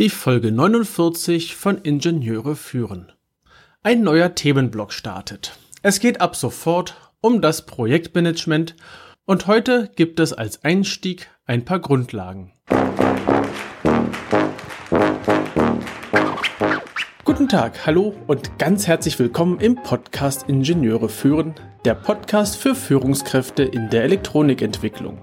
Die Folge 49 von Ingenieure führen. Ein neuer Themenblock startet. Es geht ab sofort um das Projektmanagement und heute gibt es als Einstieg ein paar Grundlagen. Guten Tag, hallo und ganz herzlich willkommen im Podcast Ingenieure führen, der Podcast für Führungskräfte in der Elektronikentwicklung.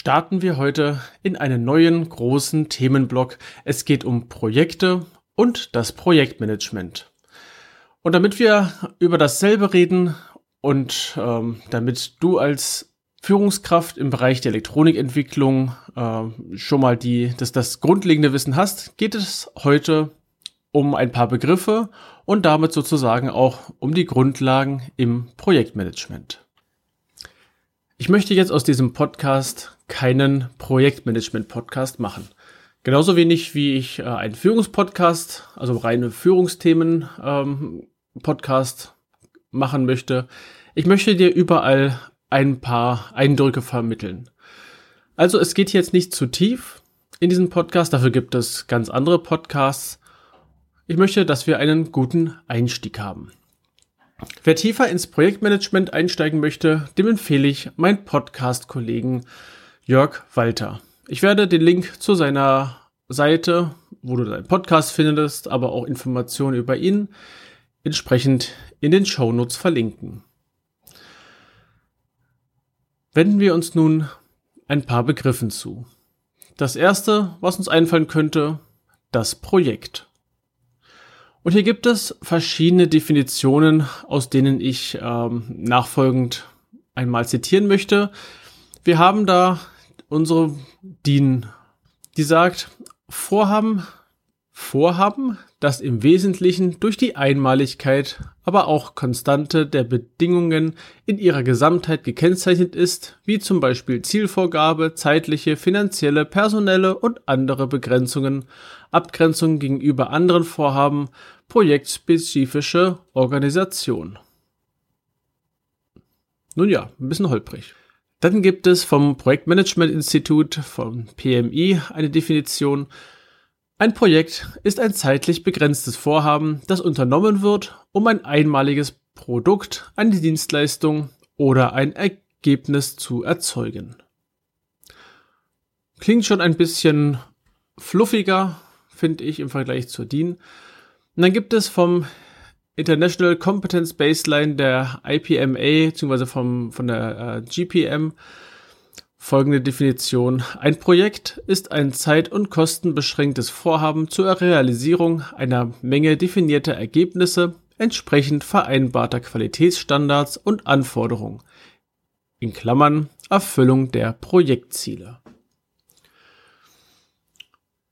starten wir heute in einen neuen großen Themenblock. Es geht um Projekte und das Projektmanagement. Und damit wir über dasselbe reden und ähm, damit du als Führungskraft im Bereich der Elektronikentwicklung äh, schon mal die, das, das grundlegende Wissen hast, geht es heute um ein paar Begriffe und damit sozusagen auch um die Grundlagen im Projektmanagement. Ich möchte jetzt aus diesem Podcast keinen Projektmanagement-Podcast machen. Genauso wenig wie ich äh, einen Führungspodcast, also reine Führungsthemen-Podcast ähm, machen möchte. Ich möchte dir überall ein paar Eindrücke vermitteln. Also es geht jetzt nicht zu tief in diesem Podcast, dafür gibt es ganz andere Podcasts. Ich möchte, dass wir einen guten Einstieg haben. Wer tiefer ins Projektmanagement einsteigen möchte, dem empfehle ich meinen Podcast-Kollegen Jörg Walter. Ich werde den Link zu seiner Seite, wo du deinen Podcast findest, aber auch Informationen über ihn entsprechend in den Shownotes verlinken. Wenden wir uns nun ein paar Begriffen zu. Das erste, was uns einfallen könnte, das Projekt. Und hier gibt es verschiedene Definitionen, aus denen ich ähm, nachfolgend einmal zitieren möchte. Wir haben da unsere DIN, die sagt, Vorhaben, Vorhaben, das im Wesentlichen durch die Einmaligkeit, aber auch Konstante der Bedingungen in ihrer Gesamtheit gekennzeichnet ist, wie zum Beispiel Zielvorgabe, zeitliche, finanzielle, personelle und andere Begrenzungen, Abgrenzung gegenüber anderen Vorhaben, projektspezifische Organisation. Nun ja, ein bisschen holprig. Dann gibt es vom Projektmanagement-Institut, vom PMI, eine Definition. Ein Projekt ist ein zeitlich begrenztes Vorhaben, das unternommen wird, um ein einmaliges Produkt, eine Dienstleistung oder ein Ergebnis zu erzeugen. Klingt schon ein bisschen fluffiger, finde ich, im Vergleich zur DIN. Und dann gibt es vom International Competence Baseline der IPMA, beziehungsweise vom, von der äh, GPM, folgende Definition. Ein Projekt ist ein zeit- und kostenbeschränktes Vorhaben zur Realisierung einer Menge definierter Ergebnisse entsprechend vereinbarter Qualitätsstandards und Anforderungen. In Klammern Erfüllung der Projektziele.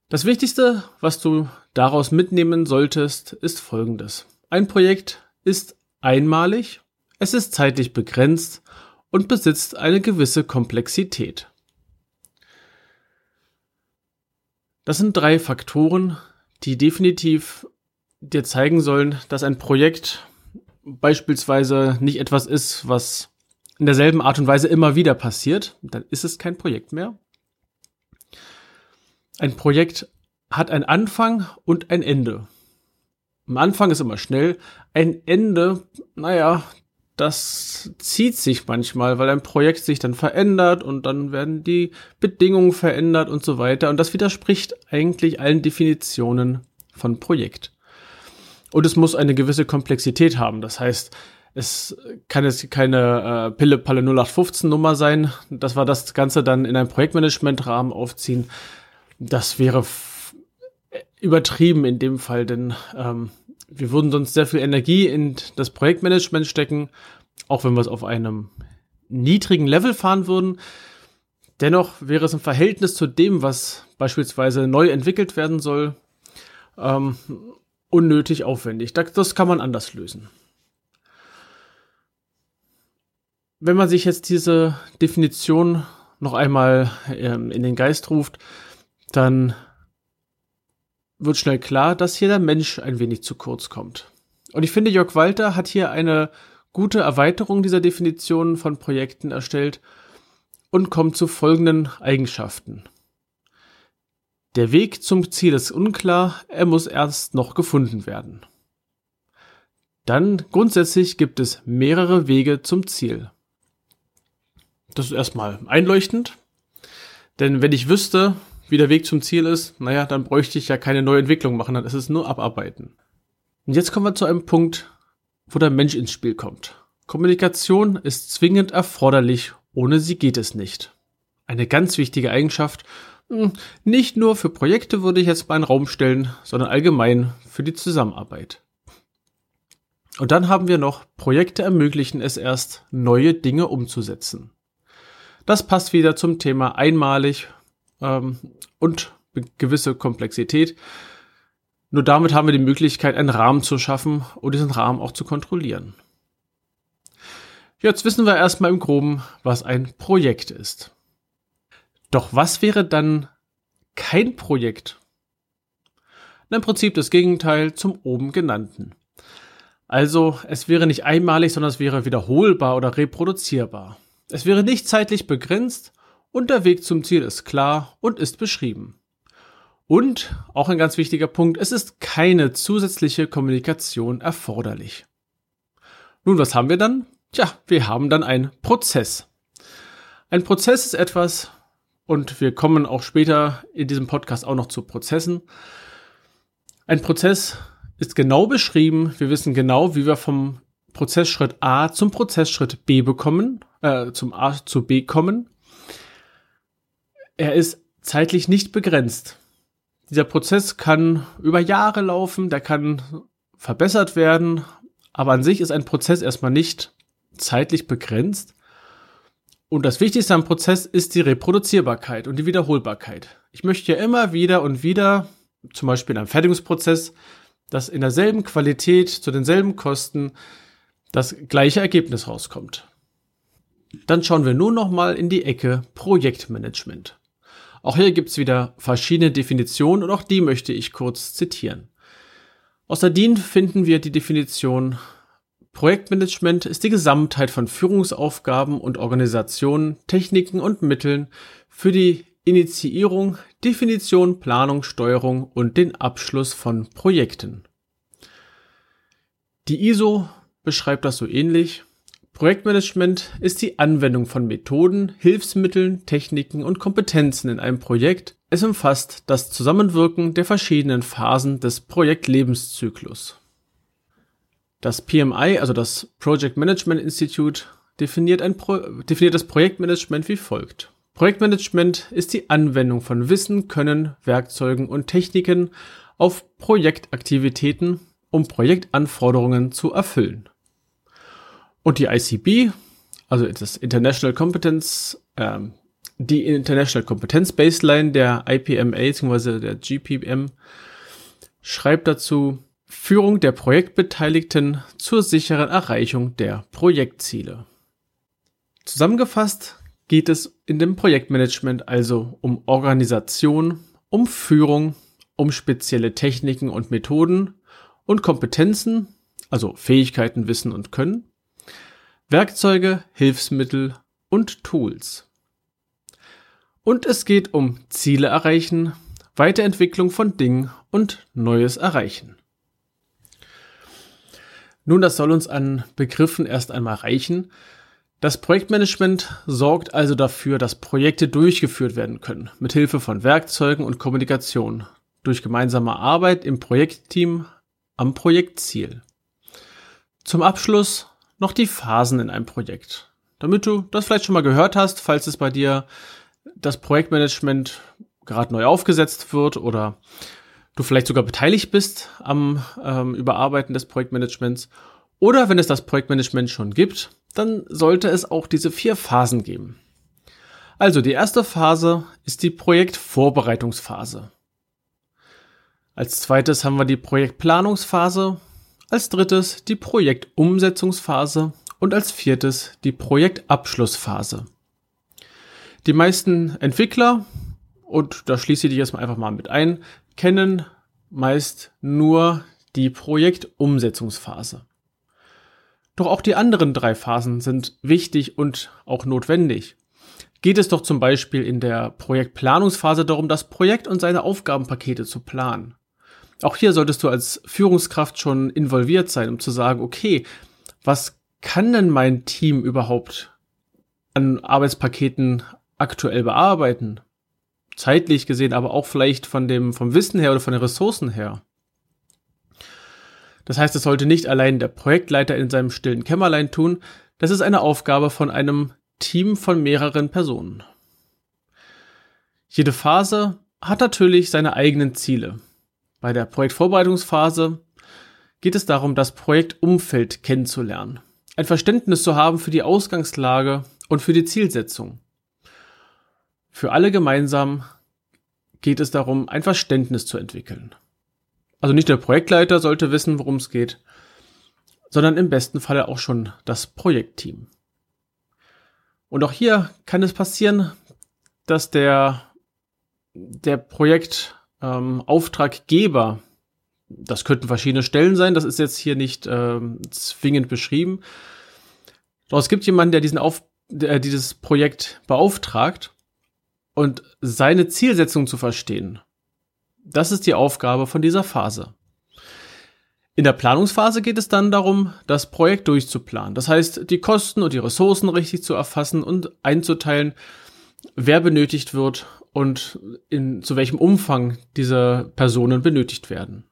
Das Wichtigste, was du daraus mitnehmen solltest, ist folgendes. Ein Projekt ist einmalig, es ist zeitlich begrenzt und besitzt eine gewisse Komplexität. Das sind drei Faktoren, die definitiv dir zeigen sollen, dass ein Projekt beispielsweise nicht etwas ist, was in derselben Art und Weise immer wieder passiert. Dann ist es kein Projekt mehr. Ein Projekt hat einen Anfang und ein Ende. Am Anfang ist immer schnell, ein Ende, naja, das zieht sich manchmal, weil ein Projekt sich dann verändert und dann werden die Bedingungen verändert und so weiter. Und das widerspricht eigentlich allen Definitionen von Projekt. Und es muss eine gewisse Komplexität haben. Das heißt, es kann jetzt keine äh, Pille-Palle 0815 Nummer sein, dass wir das Ganze dann in einem Projektmanagement-Rahmen aufziehen das wäre übertrieben in dem Fall, denn ähm, wir würden sonst sehr viel Energie in das Projektmanagement stecken, auch wenn wir es auf einem niedrigen Level fahren würden. Dennoch wäre es im Verhältnis zu dem, was beispielsweise neu entwickelt werden soll, ähm, unnötig aufwendig. Das kann man anders lösen. Wenn man sich jetzt diese Definition noch einmal ähm, in den Geist ruft, dann wird schnell klar, dass hier der Mensch ein wenig zu kurz kommt. Und ich finde, Jörg Walter hat hier eine gute Erweiterung dieser Definition von Projekten erstellt und kommt zu folgenden Eigenschaften. Der Weg zum Ziel ist unklar, er muss erst noch gefunden werden. Dann grundsätzlich gibt es mehrere Wege zum Ziel. Das ist erstmal einleuchtend, denn wenn ich wüsste, wie der Weg zum Ziel ist, naja, dann bräuchte ich ja keine neue Entwicklung machen, dann ist es nur abarbeiten. Und jetzt kommen wir zu einem Punkt, wo der Mensch ins Spiel kommt. Kommunikation ist zwingend erforderlich, ohne sie geht es nicht. Eine ganz wichtige Eigenschaft, hm, nicht nur für Projekte würde ich jetzt mal einen Raum stellen, sondern allgemein für die Zusammenarbeit. Und dann haben wir noch, Projekte ermöglichen es erst, neue Dinge umzusetzen. Das passt wieder zum Thema einmalig ähm, und gewisse Komplexität. Nur damit haben wir die Möglichkeit, einen Rahmen zu schaffen und diesen Rahmen auch zu kontrollieren. Jetzt wissen wir erstmal im groben, was ein Projekt ist. Doch was wäre dann kein Projekt? Im Prinzip das Gegenteil zum oben genannten. Also es wäre nicht einmalig, sondern es wäre wiederholbar oder reproduzierbar. Es wäre nicht zeitlich begrenzt und der Weg zum Ziel ist klar und ist beschrieben. Und, auch ein ganz wichtiger Punkt, es ist keine zusätzliche Kommunikation erforderlich. Nun, was haben wir dann? Tja, wir haben dann einen Prozess. Ein Prozess ist etwas, und wir kommen auch später in diesem Podcast auch noch zu Prozessen. Ein Prozess ist genau beschrieben. Wir wissen genau, wie wir vom Prozessschritt A zum Prozessschritt B bekommen, äh, zum A zu B kommen. Er ist zeitlich nicht begrenzt. Dieser Prozess kann über Jahre laufen, der kann verbessert werden, aber an sich ist ein Prozess erstmal nicht zeitlich begrenzt. Und das Wichtigste am Prozess ist die Reproduzierbarkeit und die Wiederholbarkeit. Ich möchte ja immer wieder und wieder, zum Beispiel in einem Fertigungsprozess, dass in derselben Qualität, zu denselben Kosten das gleiche Ergebnis rauskommt. Dann schauen wir nun nochmal in die Ecke Projektmanagement. Auch hier gibt's wieder verschiedene Definitionen und auch die möchte ich kurz zitieren. Aus der DIN finden wir die Definition Projektmanagement ist die Gesamtheit von Führungsaufgaben und Organisationen, Techniken und Mitteln für die Initiierung, Definition, Planung, Steuerung und den Abschluss von Projekten. Die ISO beschreibt das so ähnlich. Projektmanagement ist die Anwendung von Methoden, Hilfsmitteln, Techniken und Kompetenzen in einem Projekt. Es umfasst das Zusammenwirken der verschiedenen Phasen des Projektlebenszyklus. Das PMI, also das Project Management Institute, definiert, Pro definiert das Projektmanagement wie folgt. Projektmanagement ist die Anwendung von Wissen, Können, Werkzeugen und Techniken auf Projektaktivitäten, um Projektanforderungen zu erfüllen. Und die ICB, also das International Competence, ähm, die International Competence Baseline der IPMA bzw. der GPM, schreibt dazu Führung der Projektbeteiligten zur sicheren Erreichung der Projektziele. Zusammengefasst geht es in dem Projektmanagement also um Organisation, um Führung, um spezielle Techniken und Methoden und Kompetenzen, also Fähigkeiten, Wissen und Können, Werkzeuge, Hilfsmittel und Tools. Und es geht um Ziele erreichen, Weiterentwicklung von Dingen und Neues erreichen. Nun, das soll uns an Begriffen erst einmal reichen. Das Projektmanagement sorgt also dafür, dass Projekte durchgeführt werden können, mit Hilfe von Werkzeugen und Kommunikation, durch gemeinsame Arbeit im Projektteam am Projektziel. Zum Abschluss noch die Phasen in einem Projekt. Damit du das vielleicht schon mal gehört hast, falls es bei dir das Projektmanagement gerade neu aufgesetzt wird oder du vielleicht sogar beteiligt bist am ähm, Überarbeiten des Projektmanagements oder wenn es das Projektmanagement schon gibt, dann sollte es auch diese vier Phasen geben. Also die erste Phase ist die Projektvorbereitungsphase. Als zweites haben wir die Projektplanungsphase, als drittes die Projektumsetzungsphase und als viertes die Projektabschlussphase. Die meisten Entwickler, und da schließe ich dich jetzt einfach mal mit ein, kennen meist nur die Projektumsetzungsphase. Doch auch die anderen drei Phasen sind wichtig und auch notwendig. Geht es doch zum Beispiel in der Projektplanungsphase darum, das Projekt und seine Aufgabenpakete zu planen. Auch hier solltest du als Führungskraft schon involviert sein, um zu sagen, okay, was kann denn mein Team überhaupt an Arbeitspaketen aktuell bearbeiten? Zeitlich gesehen, aber auch vielleicht von dem, vom Wissen her oder von den Ressourcen her. Das heißt, es sollte nicht allein der Projektleiter in seinem stillen Kämmerlein tun. Das ist eine Aufgabe von einem Team von mehreren Personen. Jede Phase hat natürlich seine eigenen Ziele. Bei der Projektvorbereitungsphase geht es darum, das Projektumfeld kennenzulernen, ein Verständnis zu haben für die Ausgangslage und für die Zielsetzung. Für alle gemeinsam geht es darum, ein Verständnis zu entwickeln. Also nicht der Projektleiter sollte wissen, worum es geht, sondern im besten Falle auch schon das Projektteam. Und auch hier kann es passieren, dass der, der Projektauftraggeber, ähm, das könnten verschiedene Stellen sein, das ist jetzt hier nicht ähm, zwingend beschrieben. Doch es gibt jemanden, der diesen Auf, der dieses Projekt beauftragt und seine Zielsetzung zu verstehen. Das ist die Aufgabe von dieser Phase. In der Planungsphase geht es dann darum, das Projekt durchzuplanen. Das heißt, die Kosten und die Ressourcen richtig zu erfassen und einzuteilen, wer benötigt wird und in, zu welchem Umfang diese Personen benötigt werden.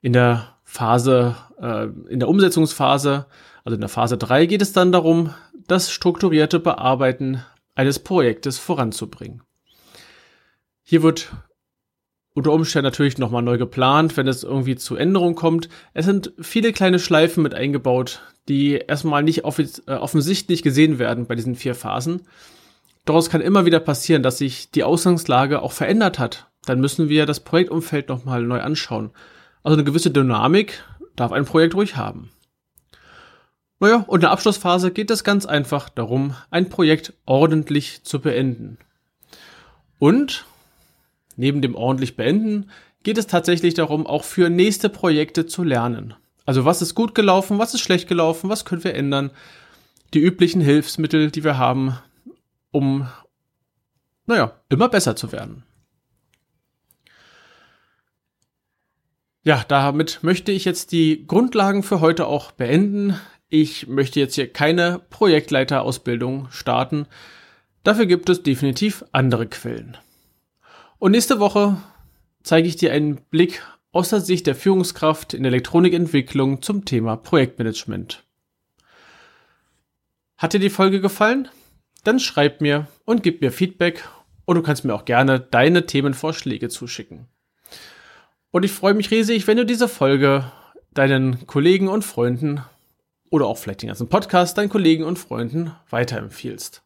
In der Phase, äh, in der Umsetzungsphase, also in der Phase 3 geht es dann darum, das strukturierte Bearbeiten eines Projektes voranzubringen. Hier wird unter Umständen natürlich nochmal neu geplant, wenn es irgendwie zu Änderungen kommt. Es sind viele kleine Schleifen mit eingebaut, die erstmal nicht äh, offensichtlich gesehen werden bei diesen vier Phasen. Daraus kann immer wieder passieren, dass sich die Ausgangslage auch verändert hat. Dann müssen wir das Projektumfeld nochmal neu anschauen. Also eine gewisse Dynamik darf ein Projekt ruhig haben. Naja, und in der Abschlussphase geht es ganz einfach darum, ein Projekt ordentlich zu beenden. Und Neben dem ordentlich beenden geht es tatsächlich darum, auch für nächste Projekte zu lernen. Also was ist gut gelaufen, was ist schlecht gelaufen, was können wir ändern. Die üblichen Hilfsmittel, die wir haben, um, naja, immer besser zu werden. Ja, damit möchte ich jetzt die Grundlagen für heute auch beenden. Ich möchte jetzt hier keine Projektleiterausbildung starten. Dafür gibt es definitiv andere Quellen. Und nächste Woche zeige ich dir einen Blick aus der Sicht der Führungskraft in der Elektronikentwicklung zum Thema Projektmanagement. Hat dir die Folge gefallen? Dann schreib mir und gib mir Feedback und du kannst mir auch gerne deine Themenvorschläge zuschicken. Und ich freue mich riesig, wenn du diese Folge deinen Kollegen und Freunden oder auch vielleicht den ganzen Podcast deinen Kollegen und Freunden weiterempfiehlst.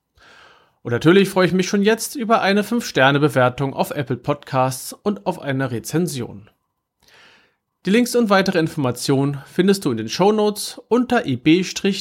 Und natürlich freue ich mich schon jetzt über eine 5-Sterne-Bewertung auf Apple Podcasts und auf eine Rezension. Die Links und weitere Informationen findest du in den Show Notes unter ib-dck.de